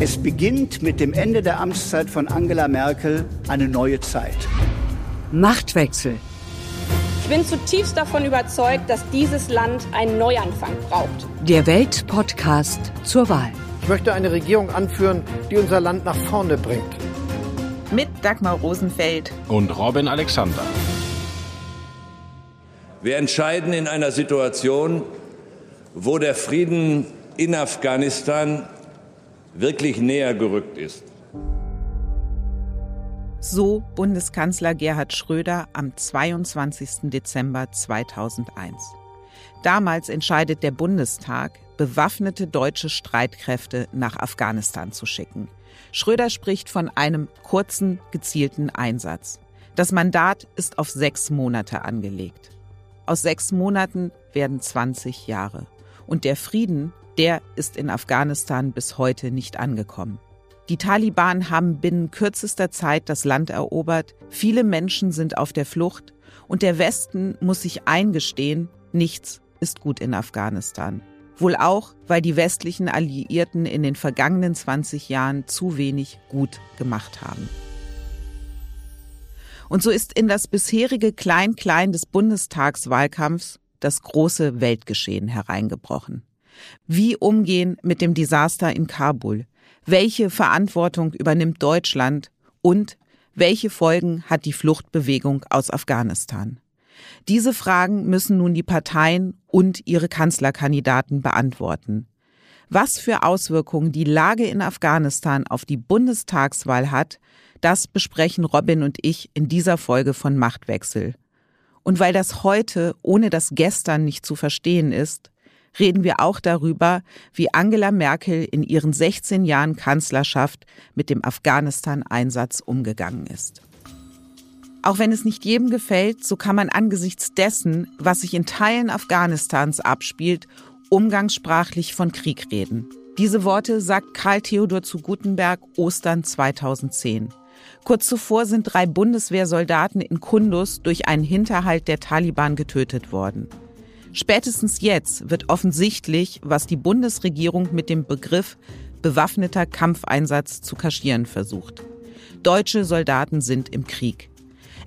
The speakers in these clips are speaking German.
Es beginnt mit dem Ende der Amtszeit von Angela Merkel eine neue Zeit. Machtwechsel. Ich bin zutiefst davon überzeugt, dass dieses Land einen Neuanfang braucht. Der Weltpodcast zur Wahl. Ich möchte eine Regierung anführen, die unser Land nach vorne bringt. Mit Dagmar Rosenfeld und Robin Alexander. Wir entscheiden in einer Situation, wo der Frieden in Afghanistan wirklich näher gerückt ist. So Bundeskanzler Gerhard Schröder am 22. Dezember 2001. Damals entscheidet der Bundestag, bewaffnete deutsche Streitkräfte nach Afghanistan zu schicken. Schröder spricht von einem kurzen, gezielten Einsatz. Das Mandat ist auf sechs Monate angelegt. Aus sechs Monaten werden 20 Jahre. Und der Frieden der ist in Afghanistan bis heute nicht angekommen. Die Taliban haben binnen kürzester Zeit das Land erobert, viele Menschen sind auf der Flucht und der Westen muss sich eingestehen, nichts ist gut in Afghanistan. Wohl auch, weil die westlichen Alliierten in den vergangenen 20 Jahren zu wenig gut gemacht haben. Und so ist in das bisherige Klein-Klein des Bundestagswahlkampfs das große Weltgeschehen hereingebrochen. Wie umgehen mit dem Desaster in Kabul? Welche Verantwortung übernimmt Deutschland? Und welche Folgen hat die Fluchtbewegung aus Afghanistan? Diese Fragen müssen nun die Parteien und ihre Kanzlerkandidaten beantworten. Was für Auswirkungen die Lage in Afghanistan auf die Bundestagswahl hat, das besprechen Robin und ich in dieser Folge von Machtwechsel. Und weil das heute ohne das Gestern nicht zu verstehen ist, reden wir auch darüber, wie Angela Merkel in ihren 16 Jahren Kanzlerschaft mit dem Afghanistan-Einsatz umgegangen ist. Auch wenn es nicht jedem gefällt, so kann man angesichts dessen, was sich in Teilen Afghanistans abspielt, umgangssprachlich von Krieg reden. Diese Worte sagt Karl Theodor zu Gutenberg Ostern 2010. Kurz zuvor sind drei Bundeswehrsoldaten in Kundus durch einen Hinterhalt der Taliban getötet worden. Spätestens jetzt wird offensichtlich, was die Bundesregierung mit dem Begriff bewaffneter Kampfeinsatz zu kaschieren versucht. Deutsche Soldaten sind im Krieg.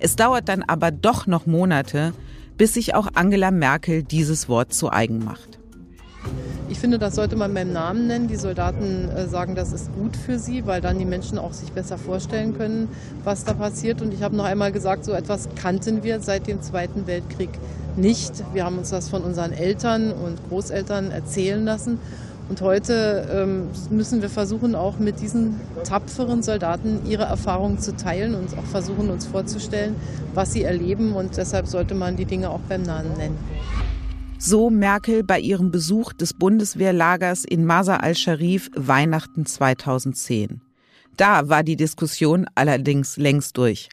Es dauert dann aber doch noch Monate, bis sich auch Angela Merkel dieses Wort zu eigen macht. Ich finde, das sollte man beim Namen nennen. Die Soldaten äh, sagen, das ist gut für sie, weil dann die Menschen auch sich besser vorstellen können, was da passiert. Und ich habe noch einmal gesagt, so etwas kannten wir seit dem Zweiten Weltkrieg nicht. Wir haben uns das von unseren Eltern und Großeltern erzählen lassen. Und heute ähm, müssen wir versuchen, auch mit diesen tapferen Soldaten ihre Erfahrungen zu teilen und auch versuchen, uns vorzustellen, was sie erleben. Und deshalb sollte man die Dinge auch beim Namen nennen. So Merkel bei ihrem Besuch des Bundeswehrlagers in Masar al-Sharif Weihnachten 2010. Da war die Diskussion allerdings längst durch.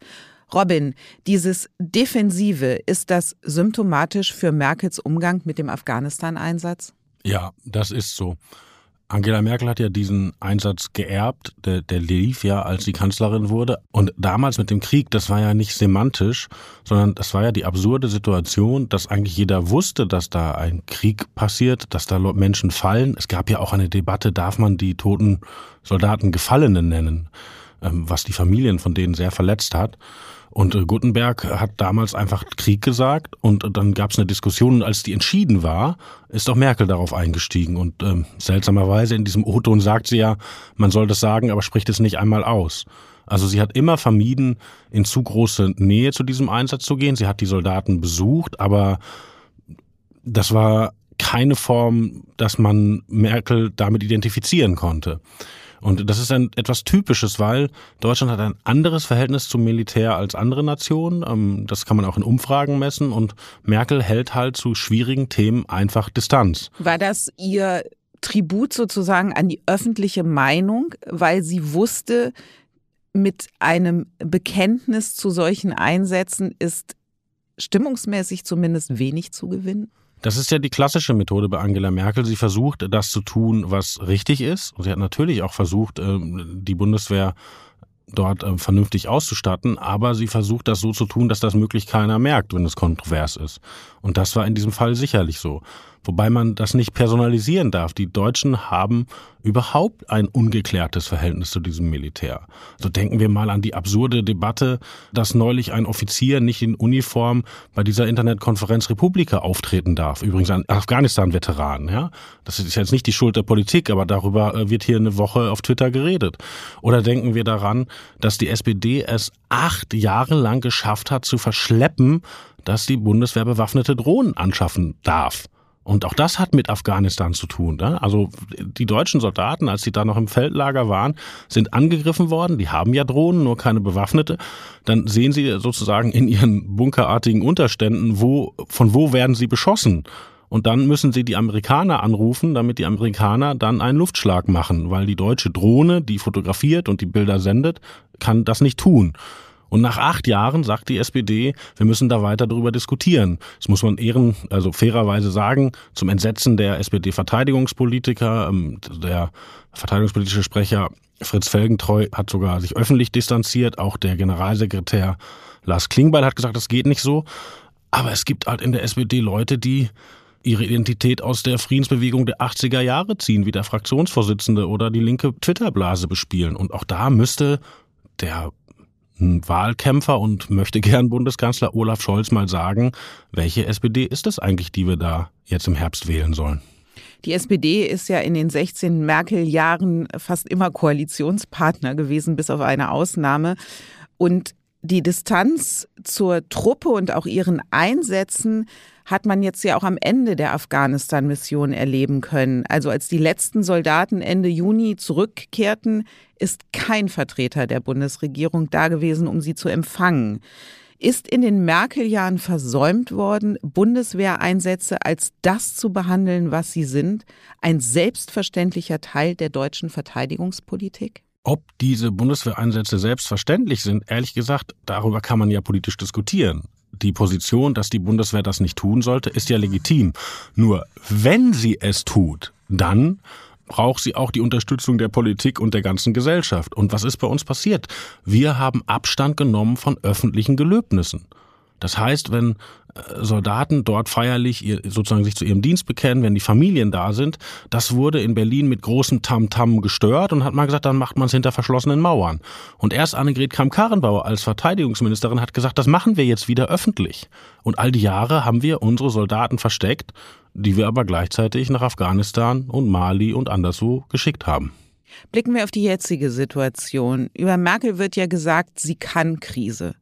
Robin, dieses Defensive, ist das symptomatisch für Merkels Umgang mit dem Afghanistan-Einsatz? Ja, das ist so. Angela Merkel hat ja diesen Einsatz geerbt, der, der lief ja, als sie Kanzlerin wurde. Und damals mit dem Krieg, das war ja nicht semantisch, sondern das war ja die absurde Situation, dass eigentlich jeder wusste, dass da ein Krieg passiert, dass da Menschen fallen. Es gab ja auch eine Debatte, darf man die toten Soldaten Gefallene nennen, ähm, was die Familien von denen sehr verletzt hat. Und äh, Gutenberg hat damals einfach Krieg gesagt und dann gab es eine Diskussion und als die entschieden war, ist auch Merkel darauf eingestiegen und ähm, seltsamerweise in diesem O-Ton sagt sie ja, man soll das sagen, aber spricht es nicht einmal aus. Also sie hat immer vermieden, in zu große Nähe zu diesem Einsatz zu gehen. Sie hat die Soldaten besucht, aber das war keine Form, dass man Merkel damit identifizieren konnte. Und das ist ein etwas Typisches, weil Deutschland hat ein anderes Verhältnis zum Militär als andere Nationen. Ähm, das kann man auch in Umfragen messen. Und Merkel hält halt zu schwierigen Themen einfach Distanz. War das ihr Tribut sozusagen an die öffentliche Meinung, weil sie wusste, mit einem Bekenntnis zu solchen Einsätzen ist stimmungsmäßig zumindest wenig zu gewinnen? Das ist ja die klassische Methode bei Angela Merkel. Sie versucht, das zu tun, was richtig ist. Und sie hat natürlich auch versucht, ähm, die Bundeswehr dort ähm, vernünftig auszustatten, aber sie versucht das so zu tun, dass das möglich keiner merkt, wenn es kontrovers ist. Und das war in diesem Fall sicherlich so. Wobei man das nicht personalisieren darf. Die Deutschen haben überhaupt ein ungeklärtes Verhältnis zu diesem Militär. So denken wir mal an die absurde Debatte, dass neulich ein Offizier nicht in Uniform bei dieser Internetkonferenz Republika auftreten darf. Übrigens ein Afghanistan-Veteran. Ja? Das ist jetzt nicht die Schuld der Politik, aber darüber äh, wird hier eine Woche auf Twitter geredet. Oder denken wir daran, dass die SPD es acht Jahre lang geschafft hat zu verschleppen, dass die Bundeswehr bewaffnete Drohnen anschaffen darf. Und auch das hat mit Afghanistan zu tun. Ne? Also die deutschen Soldaten, als sie da noch im Feldlager waren, sind angegriffen worden. Die haben ja Drohnen, nur keine bewaffnete. Dann sehen sie sozusagen in ihren bunkerartigen Unterständen, wo, von wo werden sie beschossen. Und dann müssen sie die Amerikaner anrufen, damit die Amerikaner dann einen Luftschlag machen, weil die deutsche Drohne, die fotografiert und die Bilder sendet, kann das nicht tun. Und nach acht Jahren sagt die SPD, wir müssen da weiter darüber diskutieren. Das muss man ehren, also fairerweise sagen, zum Entsetzen der SPD-Verteidigungspolitiker, ähm, der verteidigungspolitische Sprecher Fritz Felgentreu hat sogar sich öffentlich distanziert. Auch der Generalsekretär Lars Klingbeil hat gesagt, das geht nicht so. Aber es gibt halt in der SPD Leute, die ihre Identität aus der Friedensbewegung der 80er Jahre ziehen, wie der Fraktionsvorsitzende oder die linke Twitterblase bespielen. Und auch da müsste der Wahlkämpfer und möchte gern Bundeskanzler Olaf Scholz mal sagen, welche SPD ist es eigentlich, die wir da jetzt im Herbst wählen sollen? Die SPD ist ja in den 16 Merkel-Jahren fast immer Koalitionspartner gewesen, bis auf eine Ausnahme. Und die Distanz zur Truppe und auch ihren Einsätzen hat man jetzt ja auch am Ende der Afghanistan-Mission erleben können. Also als die letzten Soldaten Ende Juni zurückkehrten, ist kein Vertreter der Bundesregierung da gewesen, um sie zu empfangen. Ist in den Merkel-Jahren versäumt worden, Bundeswehreinsätze als das zu behandeln, was sie sind, ein selbstverständlicher Teil der deutschen Verteidigungspolitik? Ob diese Bundeswehreinsätze selbstverständlich sind, ehrlich gesagt, darüber kann man ja politisch diskutieren die Position, dass die Bundeswehr das nicht tun sollte, ist ja legitim. Nur wenn sie es tut, dann braucht sie auch die Unterstützung der Politik und der ganzen Gesellschaft. Und was ist bei uns passiert? Wir haben Abstand genommen von öffentlichen Gelöbnissen. Das heißt, wenn Soldaten dort feierlich ihr, sozusagen sich zu ihrem Dienst bekennen, wenn die Familien da sind, das wurde in Berlin mit großem Tamtam -Tam gestört und hat mal gesagt, dann macht man es hinter verschlossenen Mauern. Und erst Annegret Kramp-Karrenbauer als Verteidigungsministerin hat gesagt, das machen wir jetzt wieder öffentlich. Und all die Jahre haben wir unsere Soldaten versteckt, die wir aber gleichzeitig nach Afghanistan und Mali und anderswo geschickt haben. Blicken wir auf die jetzige Situation. Über Merkel wird ja gesagt, sie kann Krise.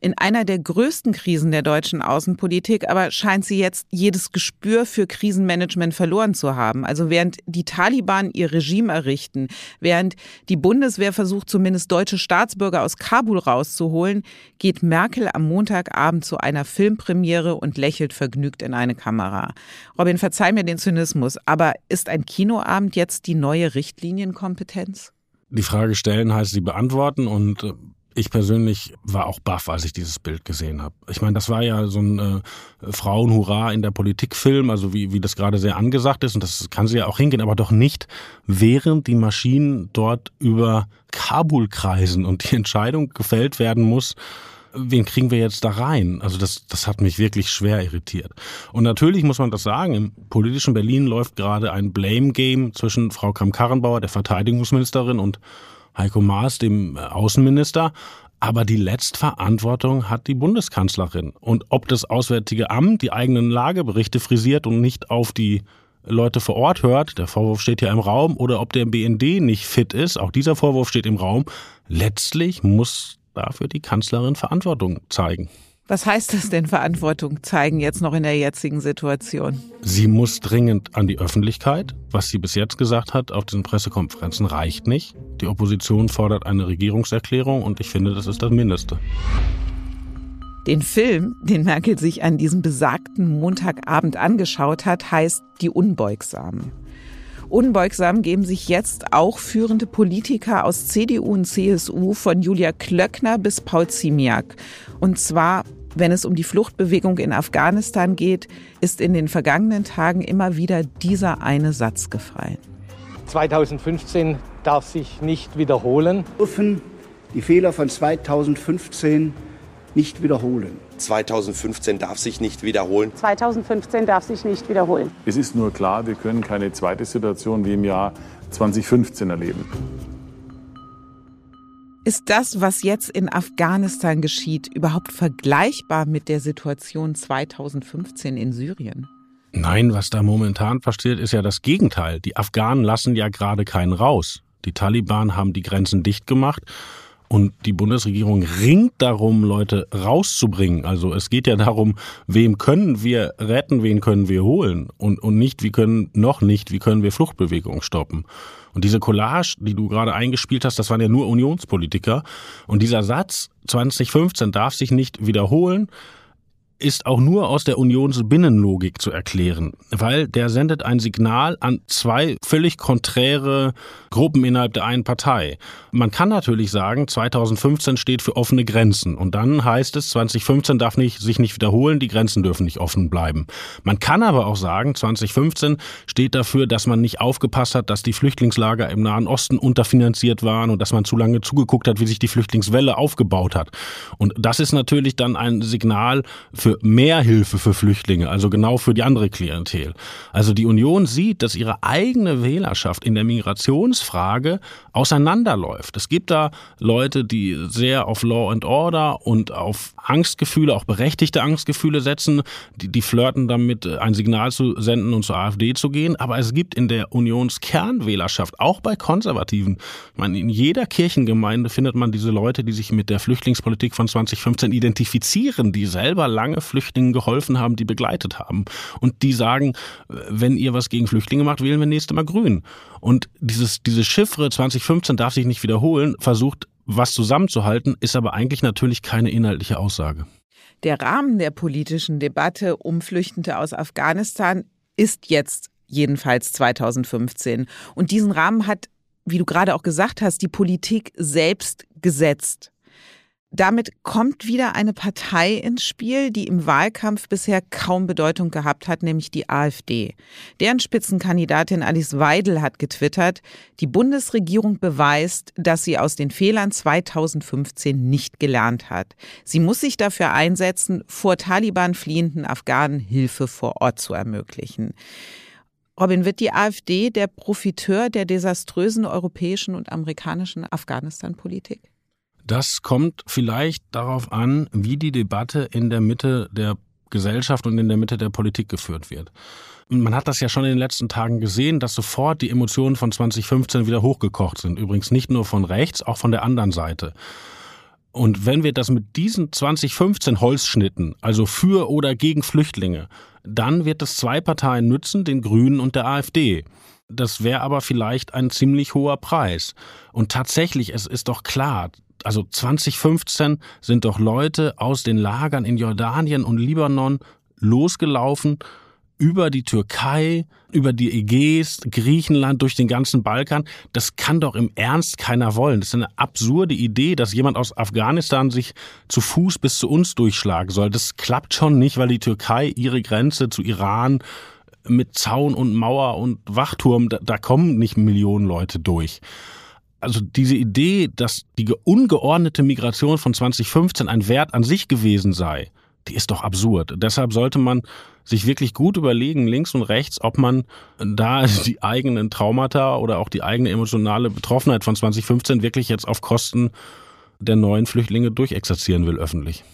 In einer der größten Krisen der deutschen Außenpolitik aber scheint sie jetzt jedes Gespür für Krisenmanagement verloren zu haben. Also während die Taliban ihr Regime errichten, während die Bundeswehr versucht, zumindest deutsche Staatsbürger aus Kabul rauszuholen, geht Merkel am Montagabend zu einer Filmpremiere und lächelt vergnügt in eine Kamera. Robin, verzeih mir den Zynismus, aber ist ein Kinoabend jetzt die neue Richtlinienkompetenz? Kompetenz? Die Frage stellen heißt sie beantworten und äh, ich persönlich war auch baff, als ich dieses Bild gesehen habe. Ich meine, das war ja so ein äh, Frauenhurra in der Politikfilm, also wie, wie das gerade sehr angesagt ist und das kann sie ja auch hingehen, aber doch nicht, während die Maschinen dort über Kabul kreisen und die Entscheidung gefällt werden muss, wen kriegen wir jetzt da rein? Also das, das hat mich wirklich schwer irritiert. Und natürlich muss man das sagen, im politischen Berlin läuft gerade ein Blame-Game zwischen Frau Kramp-Karrenbauer, der Verteidigungsministerin, und Heiko Maas, dem äh, Außenminister. Aber die Letztverantwortung hat die Bundeskanzlerin. Und ob das Auswärtige Amt die eigenen Lageberichte frisiert und nicht auf die Leute vor Ort hört, der Vorwurf steht ja im Raum, oder ob der BND nicht fit ist, auch dieser Vorwurf steht im Raum. Letztlich muss dafür die Kanzlerin Verantwortung zeigen. Was heißt das denn Verantwortung zeigen jetzt noch in der jetzigen Situation? Sie muss dringend an die Öffentlichkeit. Was sie bis jetzt gesagt hat auf diesen Pressekonferenzen reicht nicht. Die Opposition fordert eine Regierungserklärung und ich finde, das ist das Mindeste. Den Film, den Merkel sich an diesem besagten Montagabend angeschaut hat, heißt Die Unbeugsamen. Unbeugsam geben sich jetzt auch führende Politiker aus CDU und CSU von Julia Klöckner bis Paul Ziemiak. Und zwar wenn es um die Fluchtbewegung in Afghanistan geht, ist in den vergangenen Tagen immer wieder dieser eine Satz gefallen. 2015 darf sich nicht wiederholen. Die Fehler von 2015 nicht wiederholen. 2015 darf sich nicht wiederholen. 2015 darf sich nicht wiederholen. Es ist nur klar, wir können keine zweite Situation wie im Jahr 2015 erleben. Ist das, was jetzt in Afghanistan geschieht, überhaupt vergleichbar mit der Situation 2015 in Syrien? Nein, was da momentan passiert, ist ja das Gegenteil. Die Afghanen lassen ja gerade keinen raus. Die Taliban haben die Grenzen dicht gemacht und die Bundesregierung ringt darum, Leute rauszubringen. Also es geht ja darum, wem können wir retten, wen können wir holen und, und nicht, wie können, noch nicht, wie können wir Fluchtbewegungen stoppen. Und diese Collage, die du gerade eingespielt hast, das waren ja nur Unionspolitiker. Und dieser Satz 2015 darf sich nicht wiederholen, ist auch nur aus der Unionsbinnenlogik zu erklären, weil der sendet ein Signal an zwei völlig konträre Gruppen innerhalb der einen Partei. Man kann natürlich sagen, 2015 steht für offene Grenzen und dann heißt es, 2015 darf nicht, sich nicht wiederholen, die Grenzen dürfen nicht offen bleiben. Man kann aber auch sagen, 2015 steht dafür, dass man nicht aufgepasst hat, dass die Flüchtlingslager im Nahen Osten unterfinanziert waren und dass man zu lange zugeguckt hat, wie sich die Flüchtlingswelle aufgebaut hat. Und das ist natürlich dann ein Signal für für mehr Hilfe für Flüchtlinge, also genau für die andere Klientel. Also die Union sieht, dass ihre eigene Wählerschaft in der Migrationsfrage auseinanderläuft. Es gibt da Leute, die sehr auf Law and Order und auf Angstgefühle, auch berechtigte Angstgefühle setzen, die, die flirten damit, ein Signal zu senden und zur AfD zu gehen. Aber es gibt in der Unionskernwählerschaft, auch bei Konservativen, ich meine, in jeder Kirchengemeinde findet man diese Leute, die sich mit der Flüchtlingspolitik von 2015 identifizieren, die selber lange Flüchtlingen geholfen haben, die begleitet haben. Und die sagen, wenn ihr was gegen Flüchtlinge macht, wählen wir nächstes Mal grün. Und dieses, diese Chiffre 2015 darf sich nicht wiederholen, versucht was zusammenzuhalten, ist aber eigentlich natürlich keine inhaltliche Aussage. Der Rahmen der politischen Debatte um Flüchtende aus Afghanistan ist jetzt jedenfalls 2015. Und diesen Rahmen hat, wie du gerade auch gesagt hast, die Politik selbst gesetzt. Damit kommt wieder eine Partei ins Spiel, die im Wahlkampf bisher kaum Bedeutung gehabt hat, nämlich die AfD. Deren Spitzenkandidatin Alice Weidel hat getwittert, die Bundesregierung beweist, dass sie aus den Fehlern 2015 nicht gelernt hat. Sie muss sich dafür einsetzen, vor Taliban fliehenden Afghanen Hilfe vor Ort zu ermöglichen. Robin, wird die AfD der Profiteur der desaströsen europäischen und amerikanischen Afghanistan-Politik? Das kommt vielleicht darauf an, wie die Debatte in der Mitte der Gesellschaft und in der Mitte der Politik geführt wird. Man hat das ja schon in den letzten Tagen gesehen, dass sofort die Emotionen von 2015 wieder hochgekocht sind. Übrigens nicht nur von rechts, auch von der anderen Seite. Und wenn wir das mit diesen 2015 Holzschnitten, also für oder gegen Flüchtlinge, dann wird es zwei Parteien nützen, den Grünen und der AfD. Das wäre aber vielleicht ein ziemlich hoher Preis. Und tatsächlich, es ist doch klar, also 2015 sind doch Leute aus den Lagern in Jordanien und Libanon losgelaufen über die Türkei, über die Ägäis, Griechenland, durch den ganzen Balkan. Das kann doch im Ernst keiner wollen. Das ist eine absurde Idee, dass jemand aus Afghanistan sich zu Fuß bis zu uns durchschlagen soll. Das klappt schon nicht, weil die Türkei ihre Grenze zu Iran mit Zaun und Mauer und Wachturm, da, da kommen nicht Millionen Leute durch also diese Idee, dass die ungeordnete Migration von 2015 ein Wert an sich gewesen sei, die ist doch absurd. Deshalb sollte man sich wirklich gut überlegen, links und rechts, ob man da die eigenen Traumata oder auch die eigene emotionale Betroffenheit von 2015 wirklich jetzt auf Kosten der neuen Flüchtlinge durchexerzieren will öffentlich.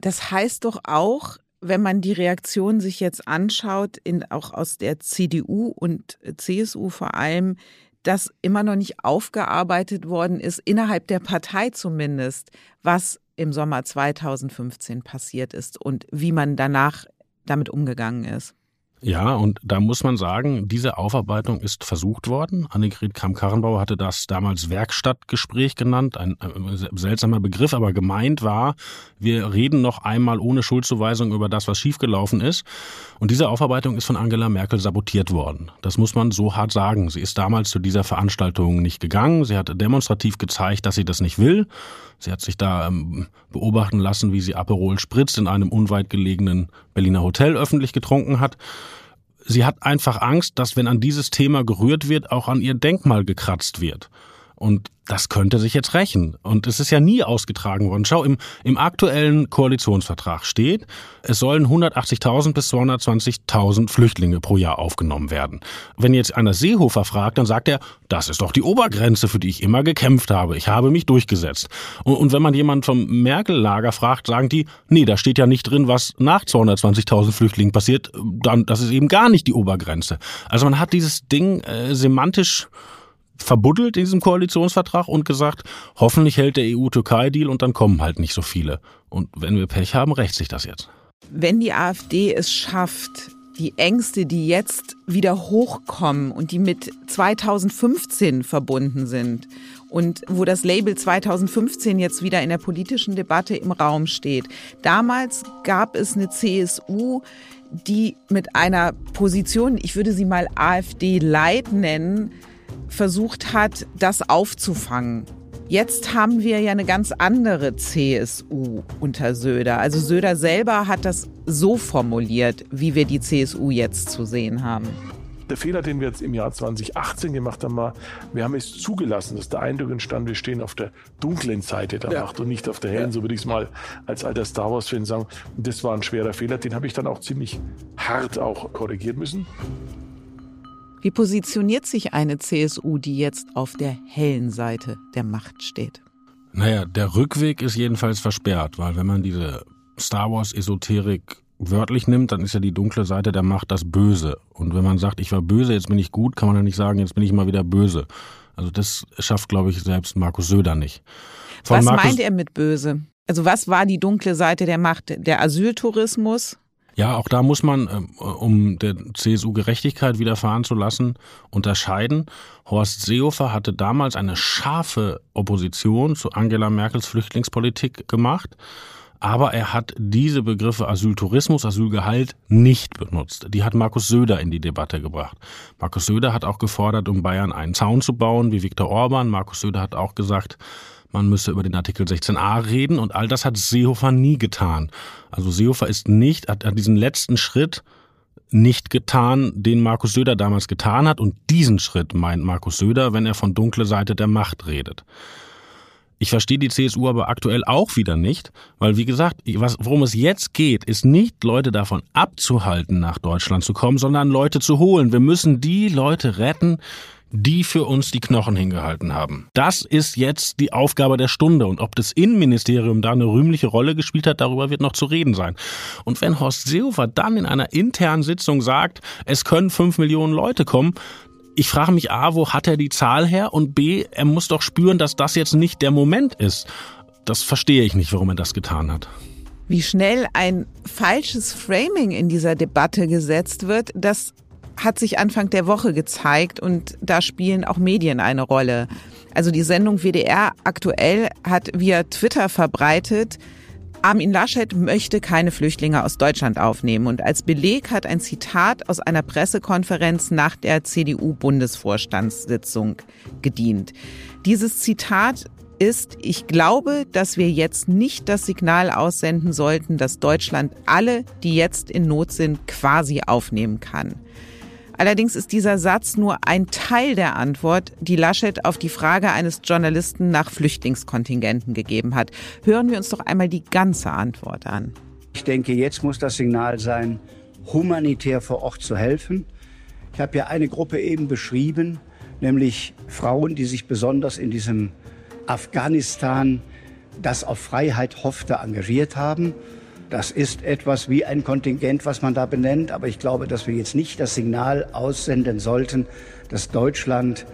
Das heißt doch auch, wenn man die Reaktion sich jetzt anschaut, in, auch aus der CDU und CSU vor allem, dass immer noch nicht aufgearbeitet worden ist, innerhalb der Partei zumindest, was im Sommer 2015 passiert ist und wie man danach damit umgegangen ist. Ja, und da muss man sagen, diese Aufarbeitung ist versucht worden. Annegret Kramp-Karrenbauer hatte das damals Werkstattgespräch genannt, ein, ein seltsamer Begriff, aber gemeint war, wir reden noch einmal ohne Schuldzuweisung über das, was schiefgelaufen ist. Und diese Aufarbeitung ist von Angela Merkel sabotiert worden. Das muss man so hart sagen. Sie ist damals zu dieser Veranstaltung nicht gegangen. Sie hat demonstrativ gezeigt, dass sie das nicht will. Sie hat sich da ähm, beobachten lassen, wie sie Aperol Spritz in einem unweit gelegenen Berliner Hotel öffentlich getrunken hat. Sie hat einfach Angst, dass wenn an dieses Thema gerührt wird, auch an ihr Denkmal gekratzt wird. Und das könnte sich jetzt rächen. Und es ist ja nie ausgetragen worden. Schau, im, im aktuellen Koalitionsvertrag steht, es sollen 180.000 bis 220.000 Flüchtlinge pro Jahr aufgenommen werden. Wenn jetzt einer Seehofer fragt, dann sagt er, das ist doch die Obergrenze, für die ich immer gekämpft habe. Ich habe mich durchgesetzt. Und, und wenn man jemanden vom Merkel-Lager fragt, sagen die, nee, da steht ja nicht drin, was nach 220.000 Flüchtlingen passiert. Dann, das ist eben gar nicht die Obergrenze. Also man hat dieses Ding äh, semantisch verbuddelt in diesem Koalitionsvertrag und gesagt, hoffentlich hält der EU-Türkei-Deal und dann kommen halt nicht so viele. Und wenn wir Pech haben, rächt sich das jetzt. Wenn die AfD es schafft, die Ängste, die jetzt wieder hochkommen und die mit 2015 verbunden sind und wo das Label 2015 jetzt wieder in der politischen Debatte im Raum steht. Damals gab es eine CSU, die mit einer Position, ich würde sie mal AfD-Light nennen, versucht hat, das aufzufangen. Jetzt haben wir ja eine ganz andere CSU unter Söder. Also Söder selber hat das so formuliert, wie wir die CSU jetzt zu sehen haben. Der Fehler, den wir jetzt im Jahr 2018 gemacht haben, war, wir haben es zugelassen, dass der Eindruck entstand, wir stehen auf der dunklen Seite der ja. Macht und nicht auf der hellen, ja. so würde ich es mal als alter Star Wars-Fan sagen. Und das war ein schwerer Fehler, den habe ich dann auch ziemlich hart auch korrigieren müssen. Wie positioniert sich eine CSU, die jetzt auf der hellen Seite der Macht steht? Naja, der Rückweg ist jedenfalls versperrt, weil wenn man diese Star Wars-Esoterik wörtlich nimmt, dann ist ja die dunkle Seite der Macht das Böse. Und wenn man sagt, ich war böse, jetzt bin ich gut, kann man ja nicht sagen, jetzt bin ich mal wieder böse. Also das schafft, glaube ich, selbst Markus Söder nicht. Von was Markus meint er mit böse? Also was war die dunkle Seite der Macht? Der Asyltourismus? Ja, auch da muss man, ähm, um der CSU Gerechtigkeit widerfahren zu lassen, unterscheiden. Horst Seehofer hatte damals eine scharfe Opposition zu Angela Merkels Flüchtlingspolitik gemacht. Aber er hat diese Begriffe Asyltourismus, Asylgehalt nicht benutzt. Die hat Markus Söder in die Debatte gebracht. Markus Söder hat auch gefordert, um Bayern einen Zaun zu bauen, wie Viktor Orban. Markus Söder hat auch gesagt, man müsse über den Artikel 16a reden und all das hat Seehofer nie getan. Also Seehofer ist nicht, hat, hat diesen letzten Schritt nicht getan, den Markus Söder damals getan hat und diesen Schritt meint Markus Söder, wenn er von dunkle Seite der Macht redet. Ich verstehe die CSU aber aktuell auch wieder nicht, weil wie gesagt, was, worum es jetzt geht, ist nicht Leute davon abzuhalten, nach Deutschland zu kommen, sondern Leute zu holen. Wir müssen die Leute retten, die für uns die Knochen hingehalten haben. Das ist jetzt die Aufgabe der Stunde und ob das Innenministerium da eine rühmliche Rolle gespielt hat, darüber wird noch zu reden sein. Und wenn Horst Seehofer dann in einer internen Sitzung sagt, es können fünf Millionen Leute kommen, ich frage mich A, wo hat er die Zahl her und B, er muss doch spüren, dass das jetzt nicht der Moment ist. Das verstehe ich nicht, warum er das getan hat. Wie schnell ein falsches Framing in dieser Debatte gesetzt wird, das hat sich Anfang der Woche gezeigt und da spielen auch Medien eine Rolle. Also die Sendung WDR aktuell hat via Twitter verbreitet, Armin Laschet möchte keine Flüchtlinge aus Deutschland aufnehmen und als Beleg hat ein Zitat aus einer Pressekonferenz nach der CDU-Bundesvorstandssitzung gedient. Dieses Zitat ist, ich glaube, dass wir jetzt nicht das Signal aussenden sollten, dass Deutschland alle, die jetzt in Not sind, quasi aufnehmen kann. Allerdings ist dieser Satz nur ein Teil der Antwort, die Laschet auf die Frage eines Journalisten nach Flüchtlingskontingenten gegeben hat. Hören wir uns doch einmal die ganze Antwort an. Ich denke, jetzt muss das Signal sein, humanitär vor Ort zu helfen. Ich habe ja eine Gruppe eben beschrieben, nämlich Frauen, die sich besonders in diesem Afghanistan, das auf Freiheit hoffte, engagiert haben. Das ist etwas wie ein Kontingent, was man da benennt. Aber ich glaube, dass wir jetzt nicht das Signal aussenden sollten, dass Deutschland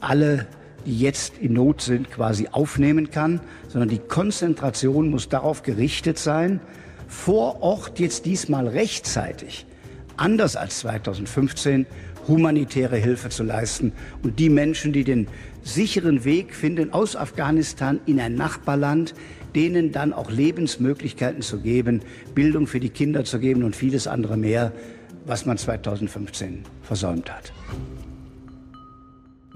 alle, die jetzt in Not sind, quasi aufnehmen kann, sondern die Konzentration muss darauf gerichtet sein, vor Ort jetzt diesmal rechtzeitig, anders als 2015, humanitäre Hilfe zu leisten und die Menschen, die den sicheren Weg finden aus Afghanistan in ein Nachbarland, denen dann auch Lebensmöglichkeiten zu geben, Bildung für die Kinder zu geben und vieles andere mehr, was man 2015 versäumt hat.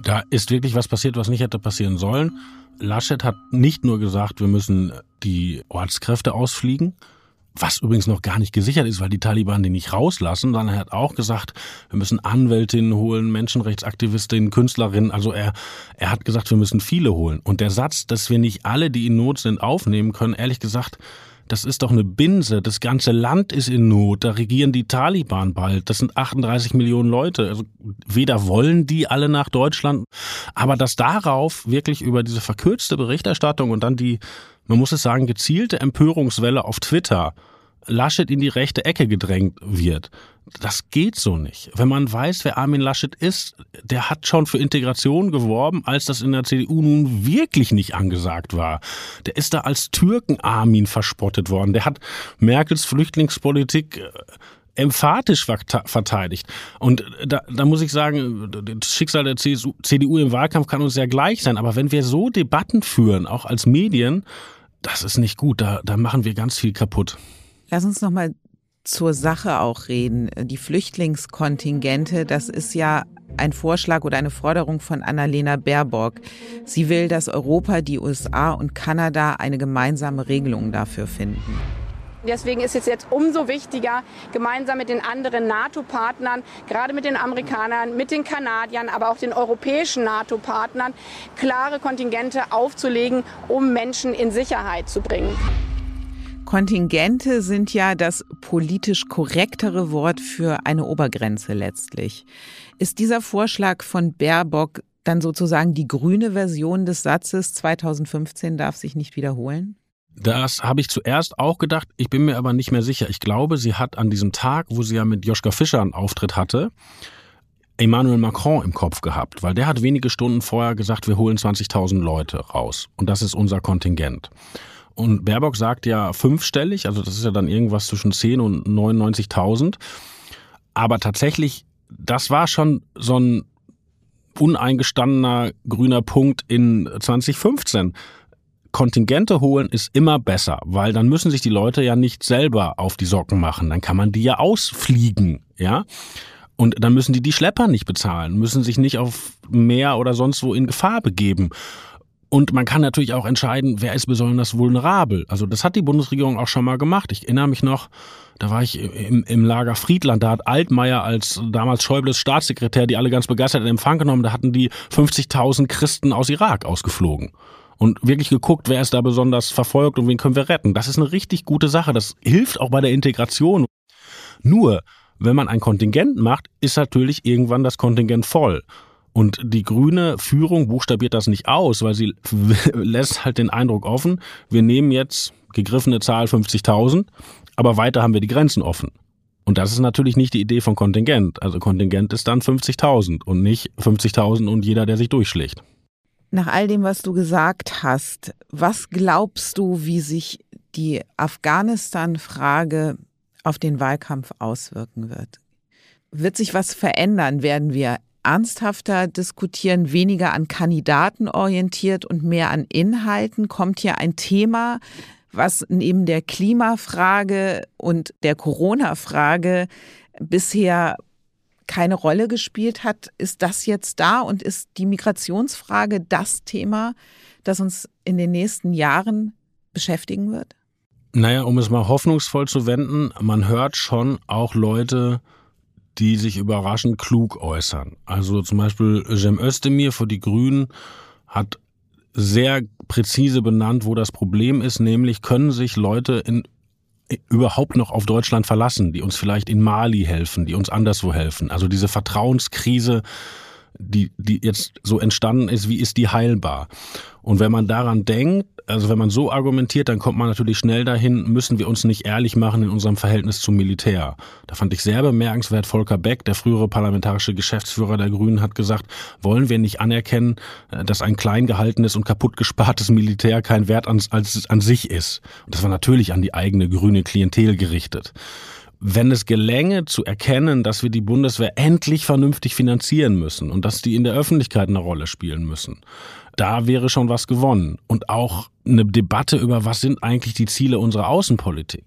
Da ist wirklich was passiert, was nicht hätte passieren sollen. Laschet hat nicht nur gesagt, wir müssen die Ortskräfte ausfliegen, was übrigens noch gar nicht gesichert ist, weil die Taliban die nicht rauslassen, sondern er hat auch gesagt, wir müssen Anwältinnen holen, Menschenrechtsaktivistinnen, Künstlerinnen. Also er, er hat gesagt, wir müssen viele holen. Und der Satz, dass wir nicht alle, die in Not sind, aufnehmen können, ehrlich gesagt, das ist doch eine Binse. Das ganze Land ist in Not. Da regieren die Taliban bald. Das sind 38 Millionen Leute. Also weder wollen die alle nach Deutschland, aber dass darauf wirklich über diese verkürzte Berichterstattung und dann die, man muss es sagen, gezielte Empörungswelle auf Twitter Laschet in die rechte Ecke gedrängt wird. Das geht so nicht. Wenn man weiß, wer Armin Laschet ist, der hat schon für Integration geworben, als das in der CDU nun wirklich nicht angesagt war. Der ist da als Türken-Armin verspottet worden. Der hat Merkels Flüchtlingspolitik äh, emphatisch verteidigt. Und da, da muss ich sagen, das Schicksal der CSU, CDU im Wahlkampf kann uns ja gleich sein. Aber wenn wir so Debatten führen, auch als Medien, das ist nicht gut. Da, da machen wir ganz viel kaputt. Lass uns noch mal zur Sache auch reden. Die Flüchtlingskontingente, das ist ja ein Vorschlag oder eine Forderung von Annalena Baerbock. Sie will, dass Europa, die USA und Kanada eine gemeinsame Regelung dafür finden. Deswegen ist es jetzt umso wichtiger, gemeinsam mit den anderen NATO-Partnern, gerade mit den Amerikanern, mit den Kanadiern, aber auch den europäischen NATO-Partnern, klare Kontingente aufzulegen, um Menschen in Sicherheit zu bringen. Kontingente sind ja das politisch korrektere Wort für eine Obergrenze letztlich. Ist dieser Vorschlag von Baerbock dann sozusagen die grüne Version des Satzes 2015 darf sich nicht wiederholen? Das habe ich zuerst auch gedacht, ich bin mir aber nicht mehr sicher. Ich glaube, sie hat an diesem Tag, wo sie ja mit Joschka Fischer einen Auftritt hatte, Emmanuel Macron im Kopf gehabt, weil der hat wenige Stunden vorher gesagt, wir holen 20.000 Leute raus und das ist unser Kontingent. Und Baerbock sagt ja fünfstellig, also das ist ja dann irgendwas zwischen 10 und 99.000. Aber tatsächlich, das war schon so ein uneingestandener grüner Punkt in 2015. Kontingente holen ist immer besser, weil dann müssen sich die Leute ja nicht selber auf die Socken machen. Dann kann man die ja ausfliegen, ja. Und dann müssen die die Schlepper nicht bezahlen, müssen sich nicht auf Meer oder sonst wo in Gefahr begeben. Und man kann natürlich auch entscheiden, wer ist besonders vulnerabel. Also das hat die Bundesregierung auch schon mal gemacht. Ich erinnere mich noch, da war ich im, im Lager Friedland, da hat Altmaier als damals Schäubles Staatssekretär die alle ganz begeistert in Empfang genommen. Da hatten die 50.000 Christen aus Irak ausgeflogen. Und wirklich geguckt, wer ist da besonders verfolgt und wen können wir retten. Das ist eine richtig gute Sache. Das hilft auch bei der Integration. Nur, wenn man ein Kontingent macht, ist natürlich irgendwann das Kontingent voll. Und die grüne Führung buchstabiert das nicht aus, weil sie lässt halt den Eindruck offen, wir nehmen jetzt gegriffene Zahl 50.000, aber weiter haben wir die Grenzen offen. Und das ist natürlich nicht die Idee von Kontingent. Also Kontingent ist dann 50.000 und nicht 50.000 und jeder, der sich durchschlägt. Nach all dem, was du gesagt hast, was glaubst du, wie sich die Afghanistan-Frage auf den Wahlkampf auswirken wird? Wird sich was verändern? Werden wir ernsthafter diskutieren, weniger an Kandidaten orientiert und mehr an Inhalten? Kommt hier ein Thema, was neben der Klimafrage und der Corona-Frage bisher keine Rolle gespielt hat, ist das jetzt da und ist die Migrationsfrage das Thema, das uns in den nächsten Jahren beschäftigen wird? Naja, um es mal hoffnungsvoll zu wenden, man hört schon auch Leute, die sich überraschend klug äußern. Also zum Beispiel Jem Özdemir für die Grünen hat sehr präzise benannt, wo das Problem ist, nämlich können sich Leute in, überhaupt noch auf Deutschland verlassen, die uns vielleicht in Mali helfen, die uns anderswo helfen. Also diese Vertrauenskrise, die, die jetzt so entstanden ist, wie ist die heilbar? Und wenn man daran denkt, also wenn man so argumentiert, dann kommt man natürlich schnell dahin, müssen wir uns nicht ehrlich machen in unserem Verhältnis zum Militär. Da fand ich sehr bemerkenswert, Volker Beck, der frühere parlamentarische Geschäftsführer der Grünen, hat gesagt, wollen wir nicht anerkennen, äh, dass ein klein gehaltenes und kaputt gespartes Militär kein Wert an, als, an sich ist. Und das war natürlich an die eigene grüne Klientel gerichtet wenn es gelänge zu erkennen, dass wir die Bundeswehr endlich vernünftig finanzieren müssen und dass die in der Öffentlichkeit eine Rolle spielen müssen, da wäre schon was gewonnen. Und auch eine Debatte über, was sind eigentlich die Ziele unserer Außenpolitik.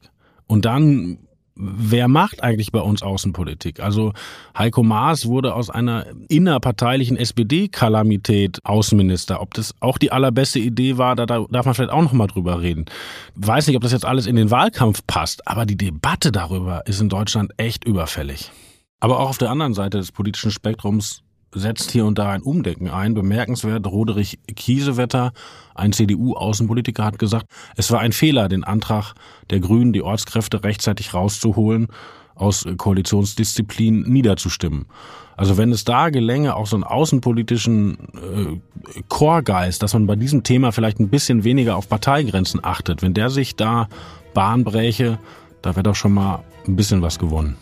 Und dann wer macht eigentlich bei uns Außenpolitik? Also Heiko Maas wurde aus einer innerparteilichen SPD-Kalamität Außenminister. Ob das auch die allerbeste Idee war, da darf man vielleicht auch noch mal drüber reden. Weiß nicht, ob das jetzt alles in den Wahlkampf passt, aber die Debatte darüber ist in Deutschland echt überfällig. Aber auch auf der anderen Seite des politischen Spektrums setzt hier und da ein Umdenken ein. Bemerkenswert, Roderich Kiesewetter, ein CDU-Außenpolitiker, hat gesagt, es war ein Fehler, den Antrag der Grünen, die Ortskräfte rechtzeitig rauszuholen, aus Koalitionsdisziplin niederzustimmen. Also wenn es da gelänge, auch so einen außenpolitischen äh, Chorgeist, dass man bei diesem Thema vielleicht ein bisschen weniger auf Parteigrenzen achtet, wenn der sich da Bahn bräche, da wäre doch schon mal ein bisschen was gewonnen.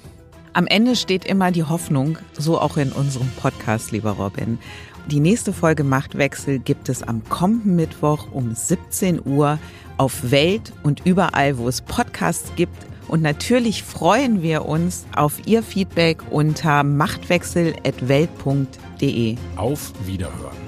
Am Ende steht immer die Hoffnung, so auch in unserem Podcast, lieber Robin. Die nächste Folge Machtwechsel gibt es am kommenden Mittwoch um 17 Uhr auf Welt und überall, wo es Podcasts gibt. Und natürlich freuen wir uns auf Ihr Feedback unter machtwechsel.welt.de. Auf Wiederhören.